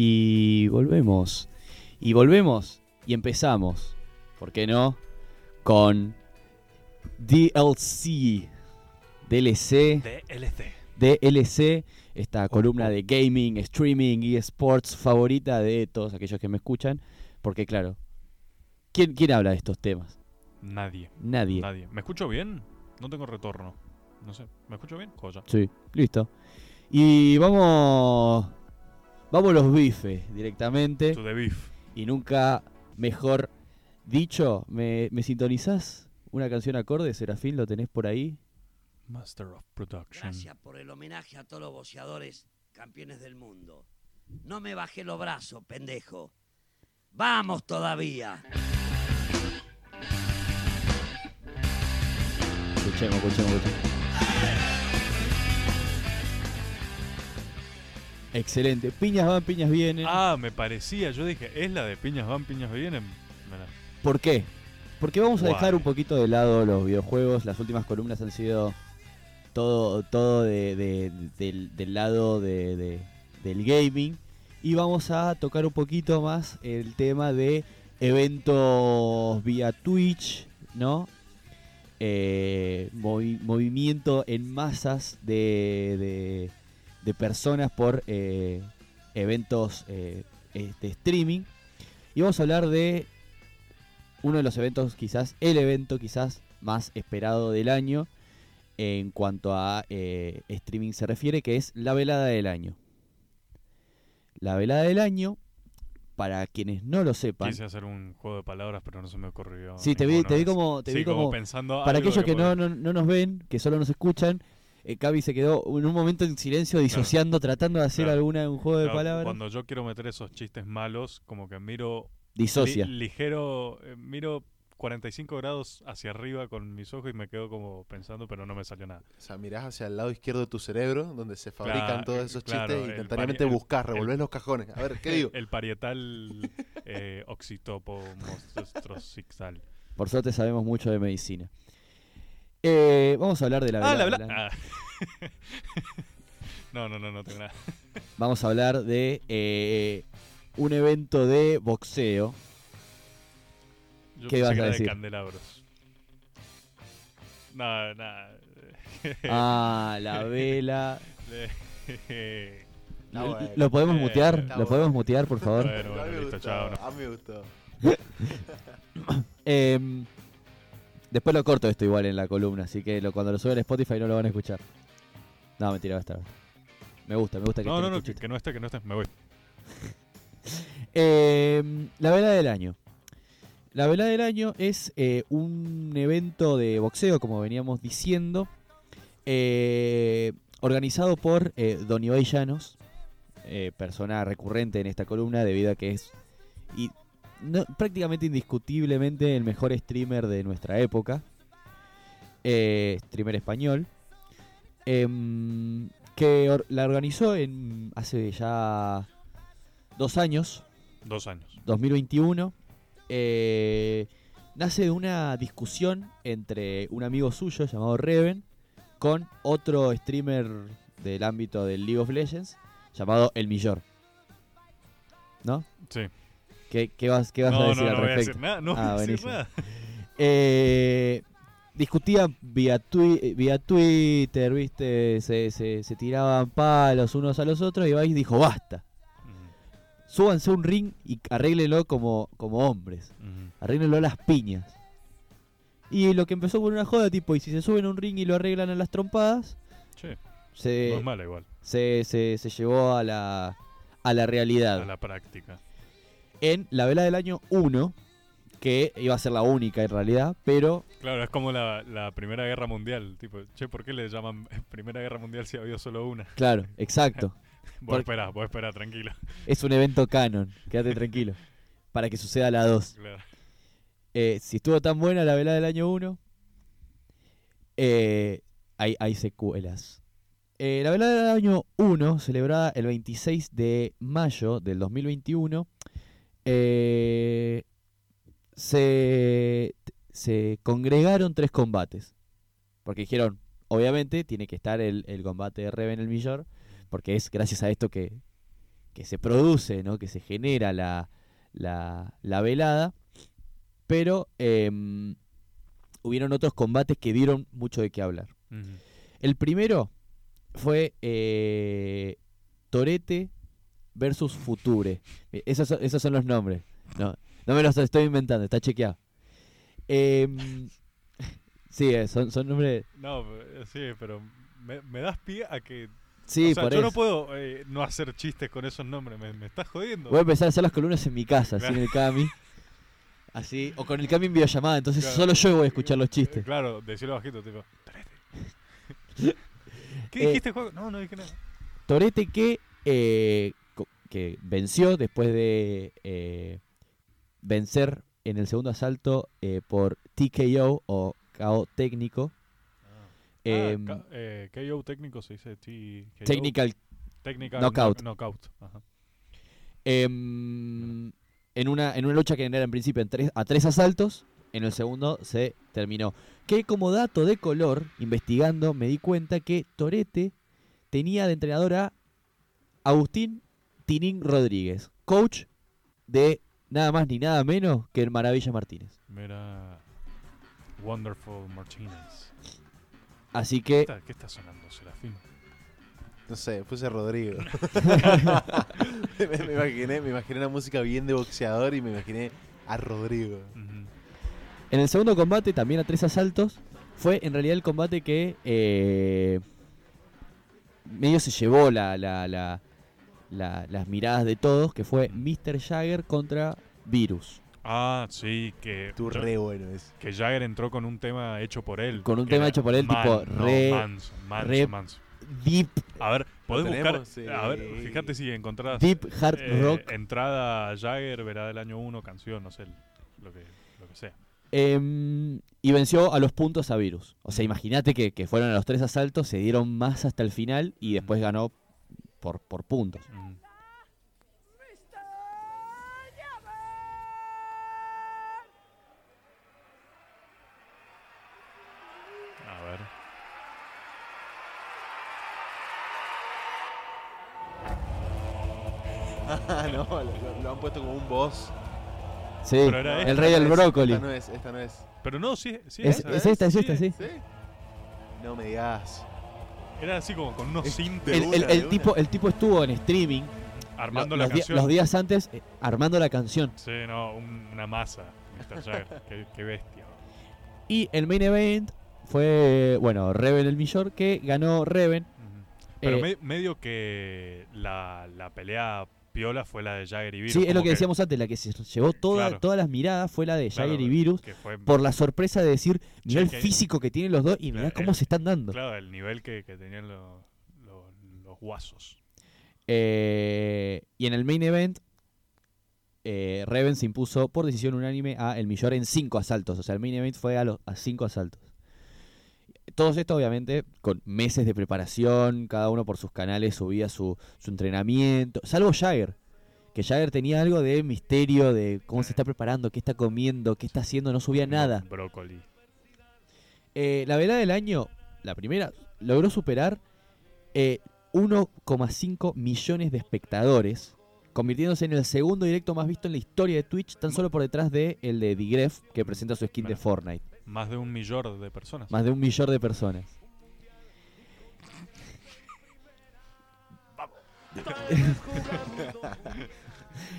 Y volvemos. Y volvemos y empezamos, ¿por qué no? Con DLC. DLC. DLC. DLC, esta columna de gaming, streaming y sports favorita de todos aquellos que me escuchan. Porque claro, ¿quién, quién habla de estos temas? Nadie. Nadie. Nadie. ¿Me escucho bien? No tengo retorno. No sé. ¿Me escucho bien? Joya. Sí, listo. Y vamos. Vamos los bifes directamente. To the beef. Y nunca mejor dicho, ¿me, me sintonizás? Una canción acorde, Serafín, ¿lo tenés por ahí? Master of Production. Gracias por el homenaje a todos los boxeadores campeones del mundo. No me bajé los brazos, pendejo. Vamos todavía. Escuchemos, escuchemos, escuchemos. Excelente. Piñas van, piñas vienen. Ah, me parecía. Yo dije, ¿es la de piñas van, piñas vienen? Mirá. ¿Por qué? Porque vamos a Guay. dejar un poquito de lado los videojuegos. Las últimas columnas han sido todo, todo de- de- del, del lado de, de- del gaming. Y vamos a tocar un poquito más el tema de eventos vía Twitch, ¿no? Eh, movi- movimiento en masas de, de- de personas por eh, eventos eh, eh, de streaming. Y vamos a hablar de uno de los eventos, quizás el evento quizás más esperado del año en cuanto a eh, streaming se refiere, que es la velada del año. La velada del año, para quienes no lo sepan, Quise hacer un juego de palabras, pero no se me ocurrió. Sí, te vi- te vi como- te Sí, vi como- pensando para aquellos que no, podía- no, no nos ven, que solo nos escuchan, eh, Cavi se quedó en un momento en silencio disociando, tratando de hacer Claro. alguna un juego de palabras. Cuando yo quiero meter esos chistes malos, como que miro Disocia. li- ligero, eh, miro 45 grados hacia arriba con mis ojos y me quedo como pensando, pero no me salió nada. O sea, mirás hacia el lado izquierdo de tu cerebro, donde se fabrican Claro, todos esos claro, chistes, y instantáneamente pari- el- buscas, el- revolvés los cajones. A ver, ¿qué digo? El parietal eh, oxitopo mostrosixal. Por suerte sabemos mucho de medicina. Eh, vamos a hablar de la Ah, velada la del bla- año. ah. no, no, no, no tengo nada. Vamos a hablar de eh, un evento de boxeo. Yo ¿Qué vas a decir? de candelabros. Nada, nada. Ah, la vela. ¿Lo- bueno. ¿Lo podemos Eh, mutear? está ¿Lo podemos mutear, por favor? Bueno, a bueno, mí me listo, gustó, chao. no. a mí me gustó. Em, después lo corto esto igual en la columna, así que lo- cuando lo suben a Spotify no lo van a escuchar. No, mentira, va a estar. Me gusta, me gusta que No, no, no, que, que no esté, que no esté. Me voy. Em, la velada del año. La velada del año es eh, un evento de boxeo, como veníamos diciendo, eh, organizado por eh, Don Ibai Llanos, persona recurrente en esta columna debido a que es y no- prácticamente indiscutiblemente el mejor streamer de nuestra época, eh, streamer español, em, que or- la organizó en hace ya dos años, Dos años. 2021, eh, nace de una discusión entre un amigo suyo llamado Reven con otro streamer del ámbito del League of Legends llamado El Millor. ¿No? Sí. ¿Qué, qué vas, qué vas no, a decir no, al no voy a respecto? decir nada. No voy Ah, a decir nada. Eh, discutían vía, twi- vía Twitter, ¿viste? Se, se, se tiraban palos unos a los otros y Ibai dijo, basta. Ujú, Súbanse a un ring y arréglenlo como, como hombres. ujú. Arréglenlo a las piñas. Y lo que empezó con una joda, tipo, y si se suben un ring y lo arreglan a las trompadas, Sí, se, no es mala igual. se, se, se llevó a la, a la realidad. A la práctica. En la vela del año 1, que iba a ser la única en realidad, pero Claro, es como la, la Primera Guerra Mundial. Tipo, che, ¿por qué le llaman Primera Guerra Mundial si ha habido solo una? claro, exacto. Vos esperá, vos esperá, tranquilo. es un evento canon, quédate tranquilo. Para que suceda la 2. Claro. Eh, si estuvo tan buena la velada del año 1, eh, hay, hay secuelas. Eh, la velada del año 1, celebrada el 26 de mayo del 2021, eh, se, se congregaron tres combates. Porque dijeron, obviamente, tiene que estar el, el combate de Reven el Millor, porque es gracias a esto que, que se produce, ¿no? que se genera la, la, la velada, pero em, hubieron otros combates que dieron mucho de qué hablar. El primero fue eh, Torete versus Future. Eh, Esos, son- esos son los nombres. No, no me los estoy inventando, está chequeado. Em, sí, eh, son, son nombres. No, eh, sí, pero me, me das pie a que. Sí, o sea, por yo eso. no puedo eh, no hacer chistes con esos nombres, me, me estás jodiendo. Voy a empezar a hacer las columnas en mi casa, así en Claro. el Cami. Así, o con el Cami en videollamada, entonces Claro. solo yo voy a escuchar los Eh, chistes. Claro, decirlo bajito, tipo. "Torete". ¿Qué Eh, dijiste, juego? No, no dije nada. Torete que, eh, que venció después de eh, vencer en el segundo asalto eh, por TKO o KO técnico. Em, ah, K- eh, KO técnico se dice technical Technical knockout. knock- knockout. Ajá. em, en, una, en una lucha que era en principio en tres, a tres asaltos. En el segundo se terminó. Que como dato de color, investigando, me di cuenta que Torete tenía de entrenador a Agustín Tinín Rodríguez, coach de nada más ni nada menos que el Maravilla Martínez. Mira. Wonderful Martinez. Así ¿Qué que está, qué está sonando, Serafín? No sé, puse Rodrigo. me, me imaginé, me imaginé una música bien de boxeador y me imaginé a Rodrigo. En el segundo combate, también a tres asaltos, fue en realidad el combate que eh, medio se llevó la, la- la- la- las miradas de todos, que fue Mr. Jagger contra Virus. Ah, sí, que. Tú yo- re bueno es. Que Jagger entró con un tema hecho por él. Con un tema hecho por él, tipo, no, re- manso, manso, re- manso. Deep, A ver, podés buscar. Sí. A ver, fíjate si encontrás. deep hard eh, rock. Entrada Jagger, verá del año 1, canción, no sé, lo que, lo que sea. Em, y venció a los puntos a Virus. O sea, imagínate que, que fueron a los tres asaltos, se dieron más hasta el final y después ganó por, por puntos. A ver. Ah, no, lo, han puesto como un boss. Sí, Pero era el esta, rey del Esta no es- brócoli. Esta no es, esta no es. Pero no, sí, sí, Es- esta, es esta, sí. No me digas. Era así como con unos Es- synths de El, tipo, el tipo estuvo en streaming armando lo- la los, di- canción. los días antes eh, armando la canción. Sí, no, un- una masa, Mr. Jagger. qué, qué bestia. Y el main event fue, bueno, Reven el Millor, que ganó Reven. Pero Eh, me- medio que la, la pelea piola fue la de Jagger y Virus. sí, es lo que decíamos antes, la que se llevó toda, Claro. todas las miradas fue la de claro, Jagger y Virus. Que fue, Por la sorpresa de decir, mirá el físico que tienen los dos y mirá cómo se están dando. Claro, el nivel que, que tenían los, los, los guasos. Eh, y en el main event, eh, Reven se impuso por decisión unánime a El Millor en cinco asaltos. O sea, el main event fue a, los, a cinco asaltos. Todo esto, obviamente, con meses de preparación, cada uno por sus canales subía su, su entrenamiento. Salvo Jagger, que Jagger tenía algo de misterio de cómo se está preparando, qué está comiendo, qué está haciendo, no subía nada. Brócoli. Eh, la velada del año, la primera, logró superar eh, 1,5 millones de espectadores, convirtiéndose en el segundo directo más visto en la historia de Twitch, tan solo por detrás de el de Digref, que presenta su skin de. Fortnite. Más de un millón de personas. Más de un millón de personas.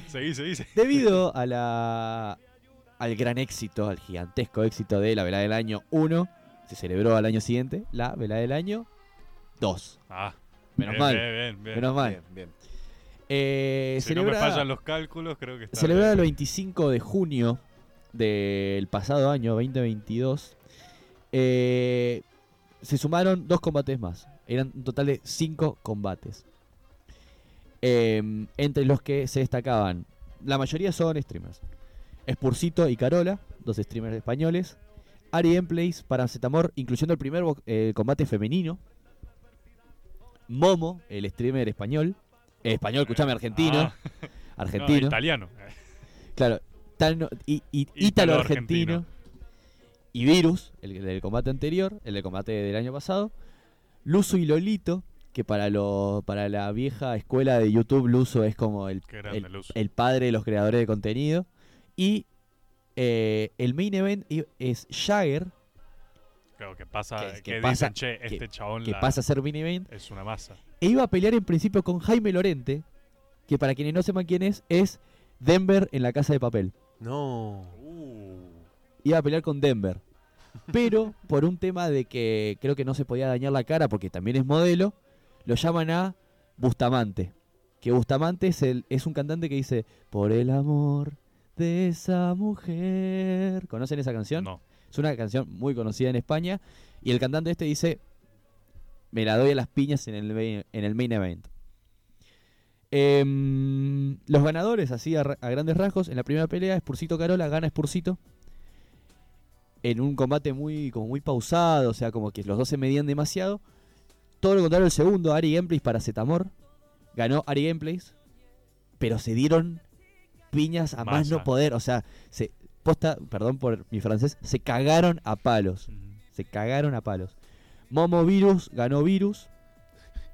Seguí, seguí, seguí. Debido a la, al gran éxito, al gigantesco éxito de la velada del año 1, se celebró al año siguiente la velada del año 2. Ah, Menos bien, mal. Bien, bien, bien. Menos mal. Bien, bien. Eh, Si no me fallan los cálculos, creo que está. Celebrada el bien. 25 de junio del pasado año 2022, eh, se sumaron dos combates más. Eran un total de cinco combates. Em, entre los que se destacaban, la mayoría son streamers. Spursito y Carola, dos streamers españoles. Ari Emplays, Paracetamor, incluyendo el primer eh, combate femenino. Momo, el streamer español. Eh, español, escuchame, argentino. Ah, no, argentino. italiano. Claro, tano- y, y- ítalo argentino. Y Virus, el del combate anterior, el del combate del año pasado. Luzu y Lolito, que para lo, para la vieja escuela de YouTube Luso es como el, el, padre de los creadores de contenido. Y eh, el main event i- es Jagger, Claro, que pasa, que- que, que dicen, pasa- que- este chabón que la- pasa a ser main event, es una masa. e iba a pelear en principio con Jaime Lorente, que para quienes no sepan quién es, es Denver en la casa de papel. No. Uh, Iba a pelear con Denver. Pero por un tema de que creo que no se podía dañar la cara porque también es modelo, lo llaman a Bustamante. Que Bustamante es, el, es un cantante que dice, por el amor de esa mujer. ¿Conocen esa canción? no. Es una canción muy conocida en España. Y el cantante este dice, me la doy a las piñas en el, main- en el main event. Em, los ganadores, así a, ra- a grandes rasgos, en la primera pelea, Spursito Carola gana Spursito. En un combate muy, como muy pausado, o sea, como que los dos se medían demasiado. Todo lo contrario, el segundo, Ari Gameplays para Zetamor. Ganó Ari Gameplays. Pero se dieron piñas a más no poder. O sea, se, posta, perdón por mi francés, se cagaron a palos. Se cagaron a palos. Momo Virus ganó Virus.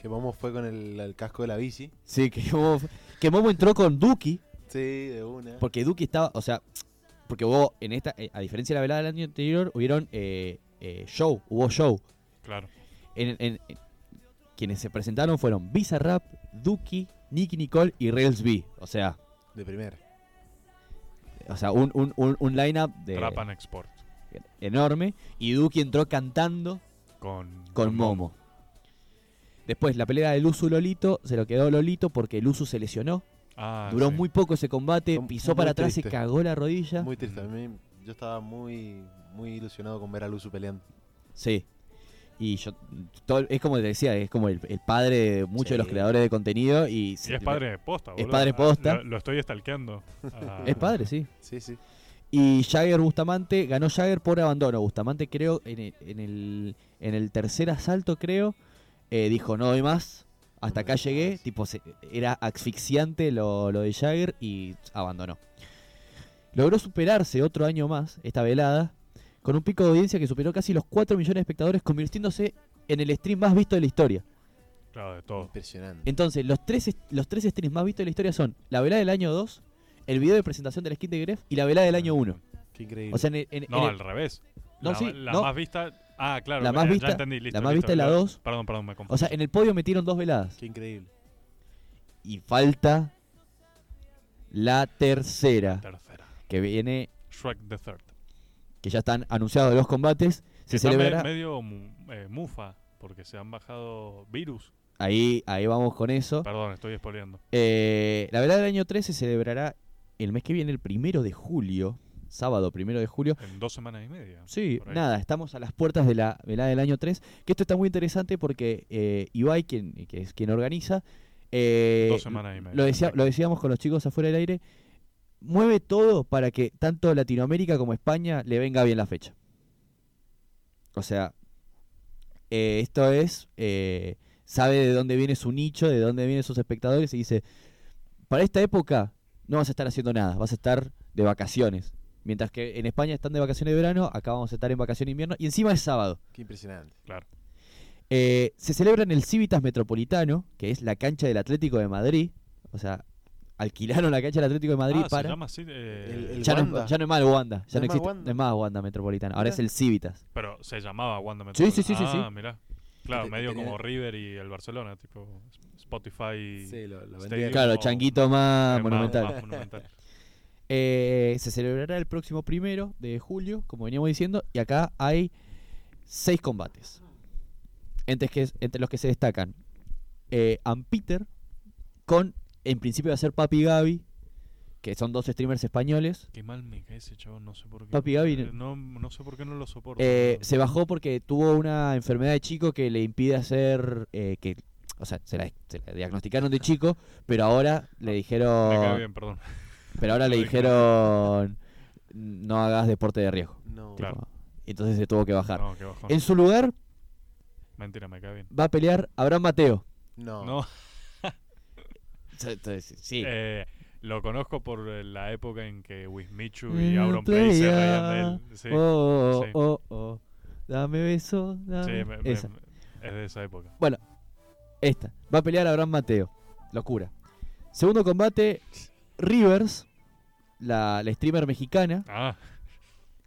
Que Momo fue con el, el casco de la bici. Sí, que Momo, que Momo entró con Duki. Sí, de una. Porque Duki estaba, o sea, porque hubo en esta, eh, a diferencia de la velada del año anterior, hubieron eh, eh, show, hubo show. Claro. En, en- en- quienes se presentaron fueron Bizarrap, Duki, Nicky Nicole y Rails B. O sea, De primera. o sea un, un, un, un line-up de- Trap and Export. enorme. Y Duki entró cantando Con, con Momo. Después, la pelea de Luzu Lolito se lo quedó Lolito porque Luzu se lesionó. Ah, Duró sí. muy poco ese combate, pisó muy para atrás, se triste. cagó la rodilla. Muy triste. A mí, yo estaba muy, muy ilusionado con ver a Luzu peleando. Sí. Y yo, todo- es como te decía, es como el, el padre de muchos de los creadores de contenido. Y, Y se- es padre de posta, Es boludo. padre posta. Lo, lo estoy stalkeando. Ah, Es padre, sí. Sí, sí. Y Jagger Bustamante, ganó Jagger por abandono. Bustamante creo en el, en el, en el tercer asalto, creo, eh, dijo no doy más. Hasta acá llegué. Tipo, se- era asfixiante lo, lo de Jagger y abandonó. Logró superarse otro año más, esta velada, con un pico de audiencia que superó casi los 4 millones de espectadores, convirtiéndose en el stream más visto de la historia. Claro, de todo. Impresionante. Entonces, los tres, los tres streams más vistos de la historia son la velada del año 2, el video de presentación de la skin de Gref y la velada del año 1. Qué increíble. O sea, en el- en- en No, el- al revés. No, la, sí, la no. más vista. Ah, claro. La eh, más ya vista- entendí, listo, la más listo, vista es la ya- dos. Perdón, perdón, me confundí. O sea, en el podio metieron dos veladas. Qué increíble. Y falta la tercera, Tercera. que viene, Shrek the Third. que ya están anunciados los combates. Se Está celebrará. medio eh, mufa, porque se han bajado virus. Ahí, ahí vamos con eso. Perdón, estoy spoileando. Eh, la velada del año 3 se celebrará el mes que viene, el primero de julio. Sábado, primero de julio. En dos semanas y media. Sí, nada, estamos a las puertas de la velada del año 3. Que esto está muy interesante porque eh, Ibai, quien, que es quien organiza, eh, Dos semanas y media. lo, decía- lo decíamos con los chicos afuera del aire, mueve todo para que tanto Latinoamérica como España le venga bien la fecha. O sea, eh, esto es, eh, sabe de dónde viene su nicho, de dónde vienen sus espectadores y dice, para esta época no vas a estar haciendo nada, vas a estar de vacaciones. Mientras que en España están de vacaciones de verano, acá vamos a estar en vacaciones de invierno y encima es sábado. Qué impresionante. Claro. Eh, se celebra en el Civitas Metropolitano, que es la cancha del Atlético de Madrid. O sea, alquilaron la cancha del Atlético de Madrid ah, para. se llama así. eh, El- el- ya, no, Wanda. es- ya no es más el Wanda, ya ¿No no, es más existe, Wanda? no es más Wanda Metropolitano, ahora Mirá. es el Civitas. Pero se llamaba Wanda Sí, sí, Metropolitano. sí, sí, Ah, sí. mirá. Claro, te- medio tenía- como River y el Barcelona, tipo Spotify. Sí, lo, lo Stadium. Claro, changuito más monumental. más monumental. Eh, se celebrará el próximo primero de julio, como veníamos diciendo, y acá hay seis combates. Entre, que, entre los que se destacan eh, Peter con, en principio, va a ser Papi Gaby, que son dos streamers españoles. Qué mal me cae ese chavo, no sé por qué. Papi Gaby, Eh, No, no sé por qué no lo soporto. Eh, se bajó porque tuvo una enfermedad de chico que le impide hacer. eh, que, o sea, se la, se la diagnosticaron de chico, pero ahora le Me cae dijeron. bien, perdón. Pero ahora le dijeron. No hagas deporte de riesgo. No. tipo, Claro. y entonces se tuvo que bajar. No, qué bajón. En su lugar Mentira, me cae bien. va a pelear Abraham Mateo. No. No, Entonces, sí. eh, lo conozco por eh, la época en que Wismichu Mm, y Auron Play se reían de él. Sí, oh, oh, sí. oh, oh. Dame beso. sí, Dame. me- me- Esa. es de esa época. Esta. Va a pelear Abraham Mateo. Locura. Segundo combate, Rivers, la, la streamer mexicana, Ah,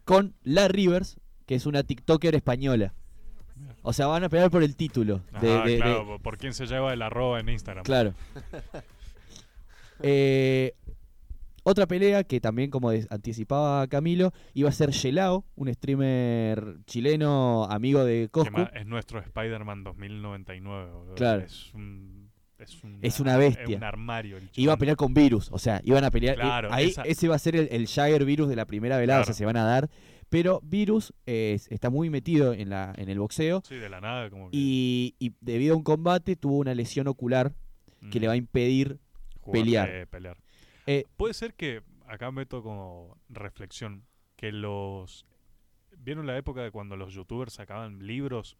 con la Rivers, que es una TikToker española. O sea, van a pelear por el título. de- de- claro, por- por quién se lleva el arroba en Instagram. Claro. Eh, otra pelea que también, como anticipaba Camilo, iba a ser Gelao, un streamer chileno amigo de Coscu. es nuestro Spider-Man 2099. boludo. Claro. Es un. Es, un- Es una bestia. Es un armario. el Iba a pelear con Virus, o sea, iban a pelear. Claro, ahí esa- ese va a ser el, el Jagger Virus de la primera velada, o sea, se van a dar. Pero Virus eh, está muy metido en, la, en el boxeo Sí, de la nada, como que. y, y debido a un combate tuvo una lesión ocular que mm, le va a impedir jugar, pelear. eh, pelear. Eh, Puede ser que, acá meto como reflexión, que los... ¿Vieron la época de cuando los youtubers sacaban libros?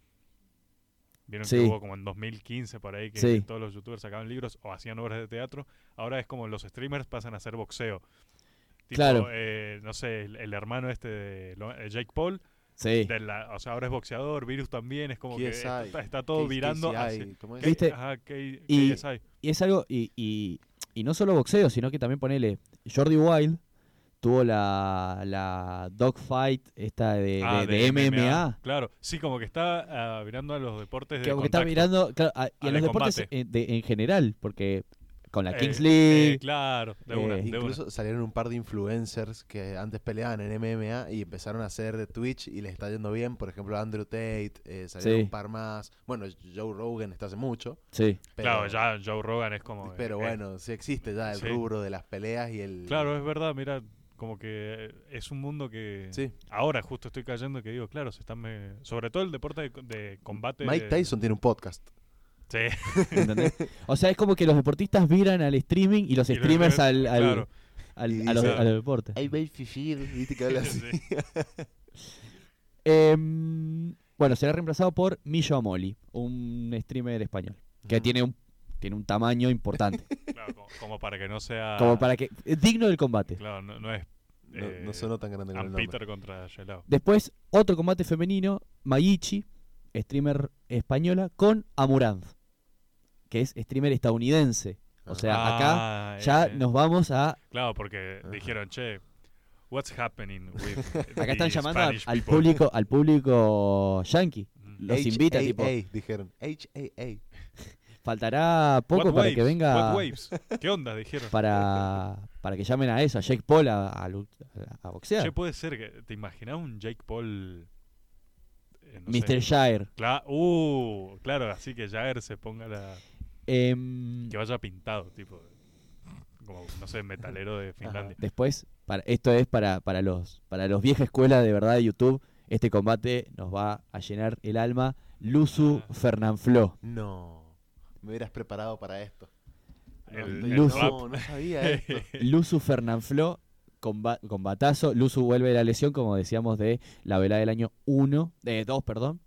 ¿Vieron Sí. que hubo como en 2015 por ahí que Sí. todos los youtubers sacaban libros o hacían obras de teatro? Ahora es como los streamers pasan a hacer boxeo. Tipo, Claro. eh, no sé, el, el hermano este de Lo- eh, Jake Paul, sí. de la- o sea, ahora es boxeador, Virus también, es como que está, está todo virando hacia... KCI, ¿cómo es? ¿Viste? K- ajá, K- Y- KSI. Y es algo, y, y, y no solo boxeo, sino que también ponele, Jordi Wild tuvo la, la dogfight esta de, Ah, de- de MMA. Claro, sí, como que está ah, mirando a los deportes de Que como que está mirando, claro, a- y de los deportes en, de- en general, porque con la Eh, Kings eh, League, claro, de una, eh, de una. Incluso salieron un par de influencers que antes peleaban en MMA y empezaron a hacer de Twitch y les está yendo bien. Por ejemplo, Andrew Tate, eh, salieron Sí. un par más. Bueno, Joe Rogan está hace mucho. sí. Pero, claro, ya Joe Rogan es como... pero eh, bueno, sí existe ya el sí. rubro de las peleas y el... Claro, es verdad, mira, como que es un mundo que... Sí. Ahora justo estoy cayendo que digo, claro, se están... me- Sobre todo el deporte de, de combate... Mike de- Tyson tiene un podcast. Sí. ¿entendés? o sea, es como que los deportistas viran al streaming y los Y los streamers streamers, al, al, claro. al- Y a, los, a los deportes. ¿viste que habla así? Sí. Em, bueno, será reemplazado por Millo Amoli, un streamer español, que tiene un, tiene un tamaño importante, Claro, como, como para que no sea... como para que es digno del combate. Claro, no, no es... No, eh, no sonó tan grande el. Peter contra Shelao. Después, otro combate femenino, Mayichi, streamer española, con Amuranz, que es streamer estadounidense. O sea, acá Ah, ya eh, nos vamos a... Claro, porque Ajá. dijeron, che, what's happening with Acá están the llamando Spanish al people?" público al público yankee. Mm. Los invita, tipo, HAA, dijeron. HAA. Faltará poco What para que venga... What waves? ¿Qué onda? Dijeron. Para, para que llamen a eso, a Jake Paul a, a lu- a boxear. Che, puede ser que. ¿Te imaginas un Jake Paul? eh, no Mr. cla- uh, claro, así que Jagger se ponga la. Em, Que vaya pintado, tipo. Como, no sé, metalero de Finlandia. después, para, esto es para, para los para los vieja escuela de verdad de YouTube. Este combate nos va a llenar el alma. Luzu Ah. Fernanfloo. No. Me hubieras preparado para esto. No, El- estoy- el no, sabía esto. Luzu Fernanfloo, comba- combatazo. Luzu vuelve de la lesión, como decíamos, de la velada del año 1, de 2, perdón.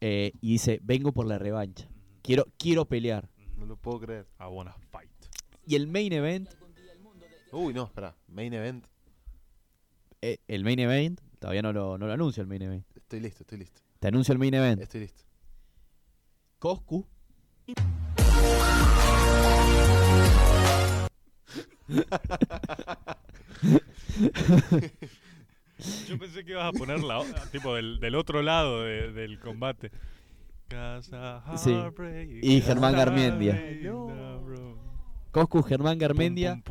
Eh, y dice, vengo por la revancha. Quiero, quiero pelear. No lo puedo creer. I wanna fight. Y el main event, Uy, no, espera. Main event. eh, el main event, todavía no lo, no lo anuncio el main event. Estoy listo, estoy listo. Te anuncio el main event. Estoy listo. Coscu Yo pensé que ibas a poner la, tipo del, del otro lado de- del combate. Casa Sí. Y Germán Garmendia. Coscu, Germán Garmendia.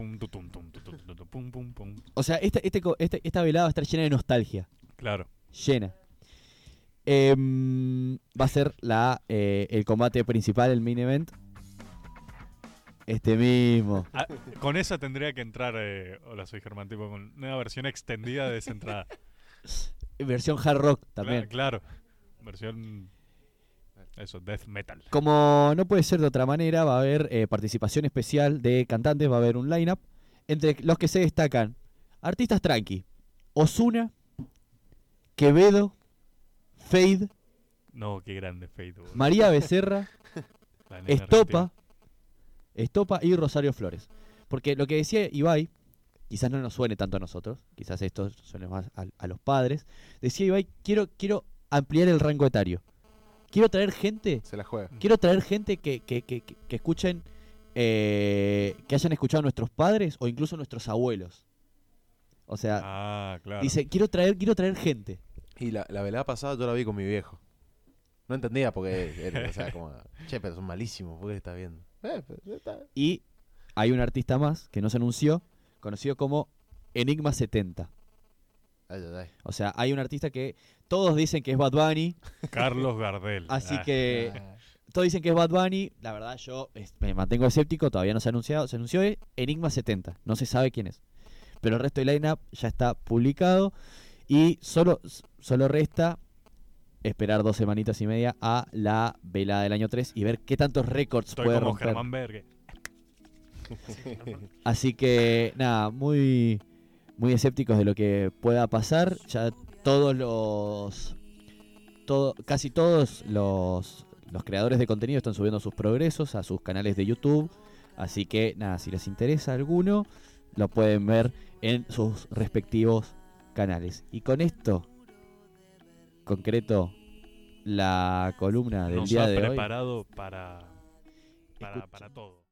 O sea, esta, este, este- esta velada va a estar llena de nostalgia. Claro. Llena. Em, va a ser la, eh, el combate principal, el main event. Este mismo. Ah, con esa tendría que entrar. eh, hola, soy Germán, tipo con una versión extendida de esa entrada. Versión hard rock también. Claro. Versión. Eso, death metal. Como no puede ser de otra manera, va a haber eh, participación especial de cantantes, va a haber un lineup. Entre los que se destacan, artistas tranqui. Osuna, Quevedo, Fade, No, qué grande boludo. María Becerra, Estopa, Estopa y Rosario Flores. Porque lo que decía Ibai, quizás no nos suene tanto a nosotros, quizás esto suene más a, a los padres. Decía Ibai, quiero, quiero ampliar el rango etario. quiero traer gente, Se la juega. quiero traer gente que, que, que, que- escuchen, eh, que hayan escuchado a nuestros padres o incluso nuestros abuelos. O sea, Ah, claro. dice, quiero traer, quiero traer gente. Y la, la velada pasada yo la vi con mi viejo. No entendía porque era, o sea, como, che, pero son malísimos, ¿por qué estás viendo? Eh, pero está- Y hay un artista más que no se anunció, conocido como Enigma 70. Ay, ay, ay. O sea, hay un artista que todos dicen que es Bad Bunny, Carlos Gardel. así Ah, que Ah, todos dicen que es Bad Bunny. La verdad, yo es- me mantengo escéptico, todavía no se ha anunciado. Se anunció es Enigma 70, no se sabe quién es. Pero el resto del lineup ya está publicado y solo, solo resta esperar dos semanitas y media a la velada del año 3 y ver qué tantos récords Estoy puede como romper. Germán Berge. Así que nada, muy muy escépticos de lo que pueda pasar. Ya todos los todo, casi todos los los creadores de contenido están subiendo sus progresos a sus canales de YouTube. Así que nada, si les interesa alguno, lo pueden ver en sus respectivos canales. Y con esto concreto la columna del Nos día ha de hoy. preparado para, para, para todo.